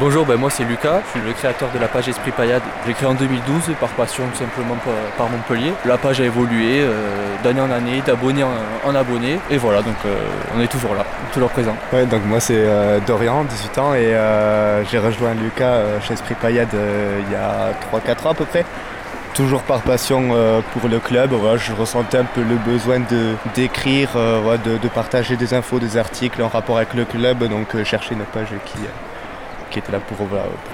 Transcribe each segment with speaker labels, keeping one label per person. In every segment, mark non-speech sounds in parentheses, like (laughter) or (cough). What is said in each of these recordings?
Speaker 1: Bonjour, ben moi c'est Lucas, je suis le créateur de la page Esprit Payade. J'ai créé en 2012 par passion tout simplement par, Montpellier. La page a évolué euh, d'année en année, d'abonné en, abonné. Et voilà, donc euh, on est toujours là, toujours présent.
Speaker 2: Ouais, donc moi c'est euh, Dorian, 18 ans, et j'ai rejoint Lucas chez Esprit Payade il y a 3-4 ans à peu près toujours par passion pour le club. je ressentais un peu le besoin de d'écrire, de, partager des infos, des articles en rapport avec le club, donc chercher une page qui, qui était là pour,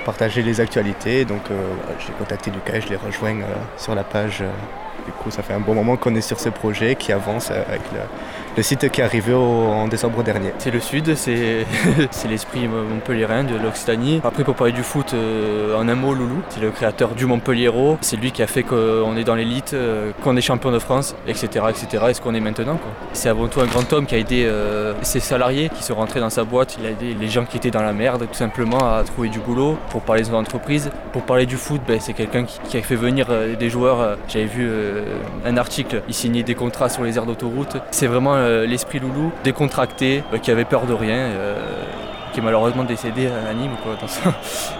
Speaker 2: partager les actualités. Donc euh, j'ai contacté Lucas, je l'ai rejoint euh, sur la page. Euh, du coup, ça fait un bon moment qu'on est sur ce projet qui avance avec le, le site qui est arrivé en décembre dernier.
Speaker 1: C'est le sud, (laughs) c'est l'esprit montpelliérain de l'Occitanie. Après, pour parler du foot, euh, en un mot, Loulou, c'est le créateur du Montpellier-Hérault. C'est lui qui a fait qu'on est dans l'élite, euh, qu'on est champion de France, etc. etc. et ce qu'on est maintenant. C'est avant tout un grand homme qui a aidé euh, ses salariés qui sont rentrés dans sa boîte. Il a aidé les gens qui étaient dans la merde, tout simplement, à trouver du boulot. Pour parler de son entreprise, pour parler du foot, ben, c'est quelqu'un qui, a fait venir des joueurs. J'avais vu un article, il signait des contrats sur les aires d'autoroute. C'est vraiment euh, l'esprit loulou, décontracté, euh, qui avait peur de rien, euh, qui est malheureusement décédé à Nîmes, dans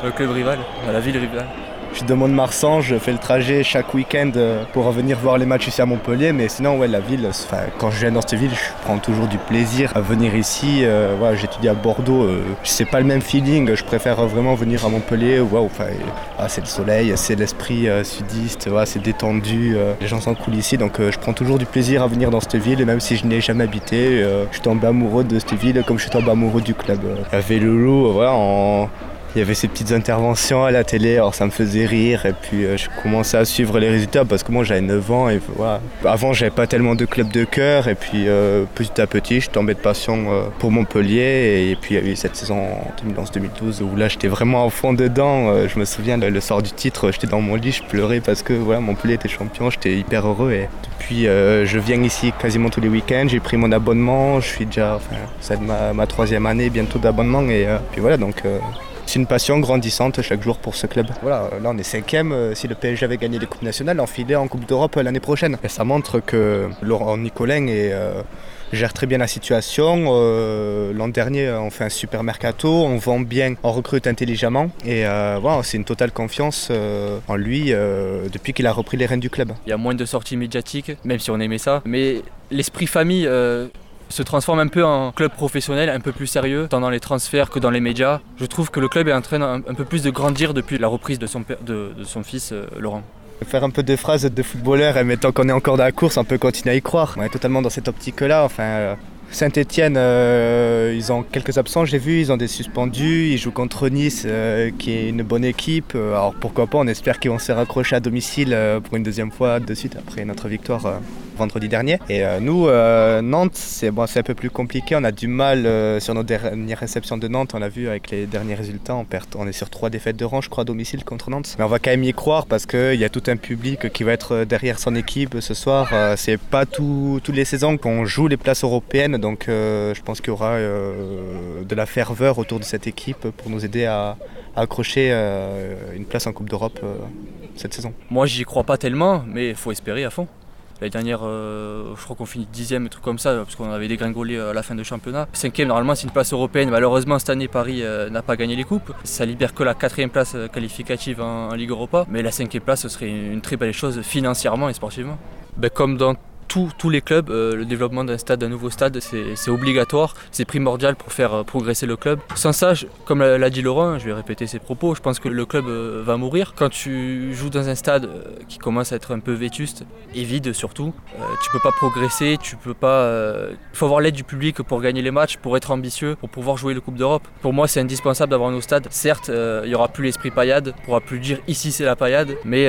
Speaker 1: le (laughs) club rival, à la ville rivale.
Speaker 2: Je suis de Mont-de-Marsan, je fais le trajet chaque week-end euh, pour revenir voir les matchs ici à Montpellier. Mais sinon, ouais, la ville, quand je viens dans cette ville, je prends toujours du plaisir à venir ici. Euh, j'étudie à Bordeaux, euh, c'est pas le même feeling. Je préfère vraiment venir à Montpellier. Ah, c'est le soleil, c'est l'esprit sudiste, c'est détendu. les gens sont cool ici, donc je prends toujours du plaisir à venir dans cette ville. Même si je n'ai jamais habité, je suis tombé amoureux de cette ville comme je suis tombé amoureux du club. Loulou, voilà, en il y avait ces petites interventions à la télé, alors ça me faisait rire et puis euh, je commençais à suivre les résultats parce que moi j'avais 9 ans et voilà. Avant j'avais pas tellement de clubs de cœur et puis euh, petit à petit je tombais de passion euh, pour Montpellier et, puis il y a eu cette saison en 2011-2012 où là j'étais vraiment au fond dedans. je me souviens le, soir du titre, j'étais dans mon lit, je pleurais parce que voilà Montpellier était champion, j'étais hyper heureux et depuis je viens ici quasiment tous les week-ends, j'ai pris mon abonnement, je suis déjà, enfin c'est ma, ma, troisième année bientôt d'abonnement et puis voilà donc c'est une passion grandissante chaque jour pour ce club. Voilà, là on est cinquième. Euh, si le PSG avait gagné les coupes nationales, enfilé en Coupe d'Europe euh, l'année prochaine. Et ça montre que Laurent Nicolin euh, gère très bien la situation. L'an dernier, on fait un super mercato, on vend bien, on recrute intelligemment. Et voilà, c'est une totale confiance en lui depuis qu'il a repris les rênes du club.
Speaker 1: Il y a moins de sorties médiatiques, même si on aimait ça. Mais l'esprit famille se transforme un peu en club professionnel, un peu plus sérieux, tant dans les transferts que dans les médias. Je trouve que le club est en train un, peu plus de grandir depuis la reprise de son, fils euh, Laurent.
Speaker 2: Faire un peu de phrases de footballeur, mais tant qu'on est encore dans la course, on peut continuer à y croire. On est totalement dans cette optique-là. Enfin, euh, Saint-Etienne, euh, ils ont quelques absents, j'ai vu, ils ont des suspendus, ils jouent contre Nice, qui est une bonne équipe. Alors pourquoi pas, on espère qu'ils vont se raccrocher à domicile pour une deuxième fois de suite après notre victoire vendredi dernier. Et euh, nous, euh, Nantes, c'est bon, un peu plus compliqué. On a du mal euh, sur nos dernières réceptions de Nantes. On l'a vu avec les derniers résultats. On, perd, on est sur trois défaites de rang, je crois, à domicile contre Nantes. Mais on va quand même y croire parce qu'il y a tout un public qui va être derrière son équipe ce soir. c'est pas tout, toutes les saisons qu'on joue les places européennes. Donc je pense qu'il y aura de la ferveur autour de cette équipe pour nous aider à, à accrocher une place en Coupe d'Europe cette saison.
Speaker 1: Moi, j'y crois pas tellement, mais il faut espérer à fond. L'année dernière, euh, je crois qu'on finit dixième, un truc comme ça, parce qu'on avait dégringolé à la fin de championnat. Cinquième, normalement, c'est une place européenne. Malheureusement, cette année, Paris euh, n'a pas gagné les coupes. Ça libère que la quatrième place euh, qualificative en, Ligue Europa. Mais la cinquième place, ce serait une très belle chose financièrement et sportivement. Ben, comme dans tous les clubs, euh, le développement d'un stade, d'un nouveau stade, c'est obligatoire, c'est primordial pour faire euh, progresser le club. Sans ça, comme l'a dit Laurent, je vais répéter ses propos, je pense que le club euh, va mourir. Quand tu joues dans un stade qui commence à être un peu vétuste et vide surtout, tu peux pas progresser, tu peux pas. Il faut avoir l'aide du public pour gagner les matchs, pour être ambitieux, pour pouvoir jouer le Coupe d'Europe. Pour moi, c'est indispensable d'avoir nos stades. Certes, il y aura plus l'esprit paillade, on pourra plus dire ici c'est la paillade, mais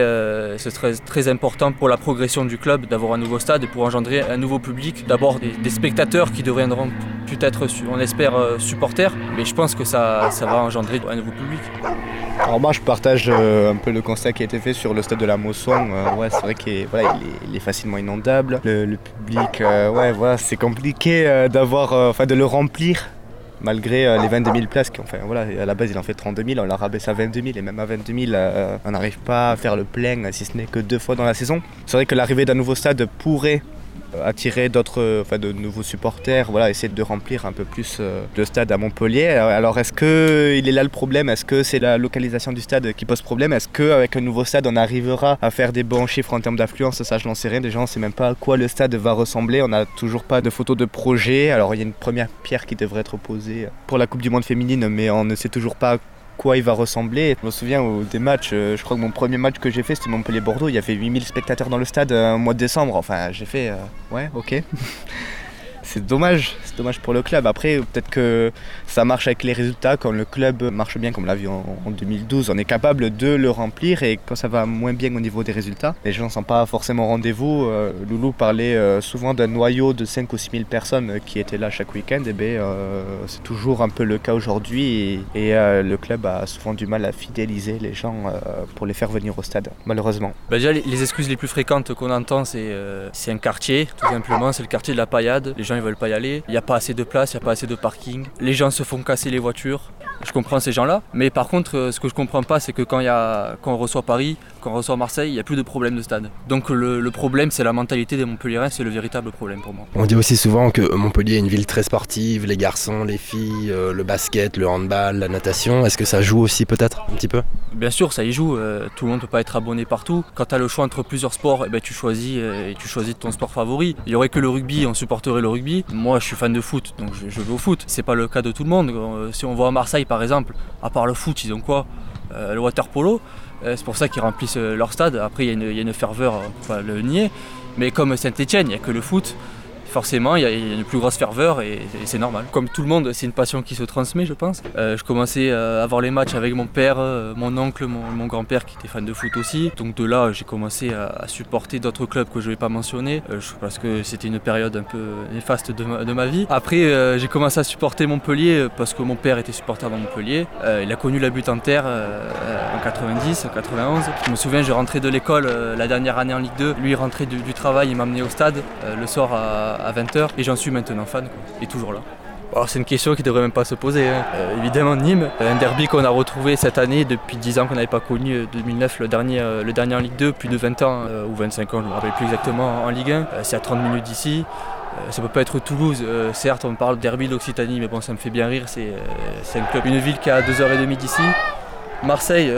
Speaker 1: ce serait très important pour la progression du club d'avoir un nouveau stade pour engendrer un nouveau public. D'abord des, spectateurs qui deviendront peut-être, on espère, euh, supporters, mais je pense que ça, ça va engendrer un nouveau public.
Speaker 2: Alors moi je partage euh, un peu le constat qui a été fait sur le stade de la Mosson. Euh, ouais, c'est vrai qu'il est, facilement inondable. Le, public, ouais, voilà, c'est compliqué d'avoir, de le remplir malgré les 22 000 places. Enfin, voilà, à la base, il en fait 32 000, on l'a rabaissé à 22 000, et même à 22 000, on n'arrive pas à faire le plein, si ce n'est que deux fois dans la saison. C'est vrai que l'arrivée d'un nouveau stade pourrait attirer d'autres, enfin, de nouveaux supporters, voilà, essayer de remplir un peu plus le stade à Montpellier. Alors est-ce que il est là le problème? Est-ce que c'est la localisation du stade qui pose problème? Est-ce qu'avec un nouveau stade on arrivera à faire des bons chiffres en termes d'affluence? Ça je n'en sais rien. Déjà on ne sait même pas à quoi le stade va ressembler. On n'a toujours pas de photos de projet. Alors il y a une première pierre qui devrait être posée pour la Coupe du Monde féminine, mais on ne sait toujours pas quoi il va ressembler. Je me souviens des matchs, euh, je crois que mon premier match que j'ai fait c'était Montpellier-Bordeaux, il y avait 8000 spectateurs dans le stade euh, mois de décembre, enfin j'ai fait euh, ouais ok. (laughs) c'est dommage, c'est dommage pour le club. Après, peut-être que ça marche avec les résultats. Quand le club marche bien, comme l'a vu en, 2012, on est capable de le remplir. Et quand ça va moins bien au niveau des résultats, les gens ne sont pas forcément rendez-vous. Euh, Loulou parlait euh, souvent d'un noyau de 5 ou 6 000 personnes qui étaient là chaque week-end. Et bien, euh, c'est toujours un peu le cas aujourd'hui. Et, le club a souvent du mal à fidéliser les gens pour les faire venir au stade, malheureusement.
Speaker 1: Bah, déjà, les, excuses les plus fréquentes qu'on entend, c'est c'est un quartier, tout simplement. C'est le quartier de la paillade. Les gens ne veulent pas y aller. Il n'y a pas assez de place, il n'y a pas assez de parking. Les gens se font casser les voitures. Je comprends ces gens-là. Mais par contre, euh, ce que je comprends pas, c'est que quand, y a, quand on reçoit Paris, quand on reçoit Marseille, il n'y a plus de problème de stade. Donc le, problème, c'est la mentalité des Montpellierins, c'est le véritable problème pour moi.
Speaker 3: On dit aussi souvent que Montpellier est une ville très sportive, les garçons, les filles, euh, le basket, le handball, la natation. Est-ce que ça joue aussi peut-être un petit peu?
Speaker 1: Bien sûr, ça y joue. Euh, tout le monde ne peut pas être abonné partout. Quand tu as le choix entre plusieurs sports, eh ben, tu, choisis, et tu choisis ton sport favori. Il y aurait que le rugby, on supporterait le rugby. Moi, je suis fan de foot, donc je, je vais au foot. C'est pas le cas de tout le monde. Si on voit à Marseille, par exemple, à part le foot, ils ont quoi euh, Le water polo. Euh, c'est pour ça qu'ils remplissent euh, leur stade. Après, il y, a une ferveur, on va le nier. Mais comme Saint-Etienne, il n'y a que le foot forcément il y, a une plus grosse ferveur et, c'est normal. Comme tout le monde, c'est une passion qui se transmet, je pense. Euh, je commençais à voir les matchs avec mon père, euh, mon oncle, mon, grand-père qui était fan de foot aussi. Donc de là, j'ai commencé à, supporter d'autres clubs que je ne vais pas mentionner euh, parce que c'était une période un peu néfaste de ma, vie. Après, j'ai commencé à supporter Montpellier parce que mon père était supporter dans Montpellier. il a connu la butte en terre en 90, en 91. Je me souviens, je rentrais de l'école la dernière année en Ligue 2. Lui, il rentrait du, du travail, il m'amenait au stade le soir à à 20h et j'en suis maintenant fan et toujours là. c'est une question qui devrait même pas se poser. Hein. Euh, évidemment Nîmes, un derby qu'on a retrouvé cette année depuis 10 ans qu'on n'avait pas connu, 2009 euh, le dernier, euh, le dernier en Ligue 2, plus de 20 ans ou 25 ans, je ne me rappelle plus exactement en Ligue 1. c'est à 30 minutes d'ici. ça peut pas être Toulouse, certes on parle de derby d'Occitanie, mais bon ça me fait bien rire, c'est un club, une ville qui a 2h30 d'ici. Marseille,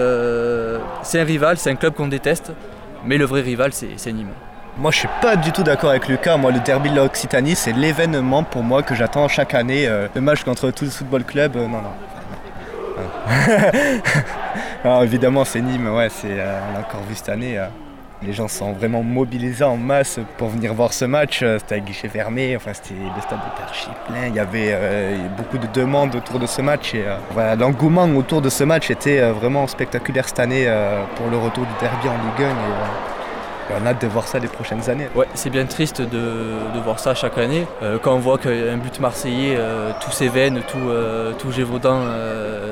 Speaker 1: c'est un rival, c'est un club qu'on déteste, mais le vrai rival c'est Nîmes.
Speaker 2: Moi, je suis pas du tout d'accord avec Lucas. Moi, le derby de l'Occitanie, c'est l'événement pour moi que j'attends chaque année. Euh, le match contre tout le football club, euh, non, non. non. (laughs) évidemment, c'est Nîmes, ouais, c'est, euh, on l'a encore vu cette année. les gens sont vraiment mobilisés en masse pour venir voir ce match. C'était à guichet fermé, enfin, c'était, le stade était archi plein. Il y avait beaucoup de demandes autour de ce match. Et, voilà, l'engouement autour de ce match était vraiment spectaculaire cette année pour le retour du derby en Ligue 1 on a hâte de voir ça les prochaines années.
Speaker 1: Ouais, c'est bien triste de, voir ça chaque année. Euh, quand on voit qu'un but marseillais, euh, tous ses veines, tout, euh, tout Gévaudan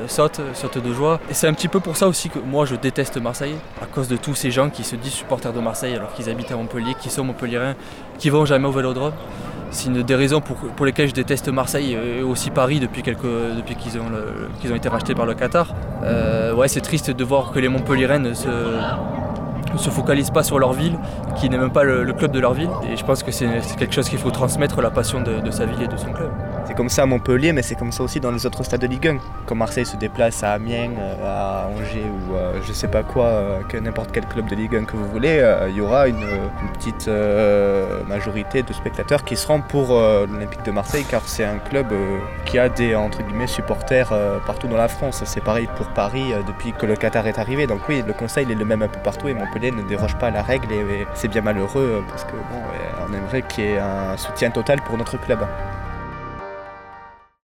Speaker 1: saute, saute de joie. Et c'est un petit peu pour ça aussi que moi je déteste Marseille, à cause de tous ces gens qui se disent supporters de Marseille alors qu'ils habitent à Montpellier, qui sont montpelliérains, qui vont jamais au vélodrome. C'est une des raisons pour, pour, lesquelles je déteste Marseille et aussi Paris depuis, depuis qu'ils ont, ont été rachetés par le Qatar. ouais, c'est triste de voir que les Montpelliérains se, ne se focalisent pas sur leur ville, qui n'est même pas le, club de leur ville. Et je pense que c'est quelque chose qu'il faut transmettre, la passion de, sa ville et de son club.
Speaker 2: C'est comme ça à Montpellier, mais c'est comme ça aussi dans les autres stades de Ligue 1. Quand Marseille se déplace à Amiens, euh, à Angers ou je je sais pas quoi, euh, que n'importe quel club de Ligue 1 que vous voulez, euh, il y aura une, petite majorité de spectateurs qui seront pour l'Olympique de Marseille, car c'est un club qui a des entre guillemets supporters partout dans la France. C'est pareil pour Paris depuis que le Qatar est arrivé. Donc oui, le conseil est le même un peu partout et Montpellier ne déroge pas à la règle et, c'est bien malheureux parce que bon, on aimerait qu'il y ait un soutien total pour notre club.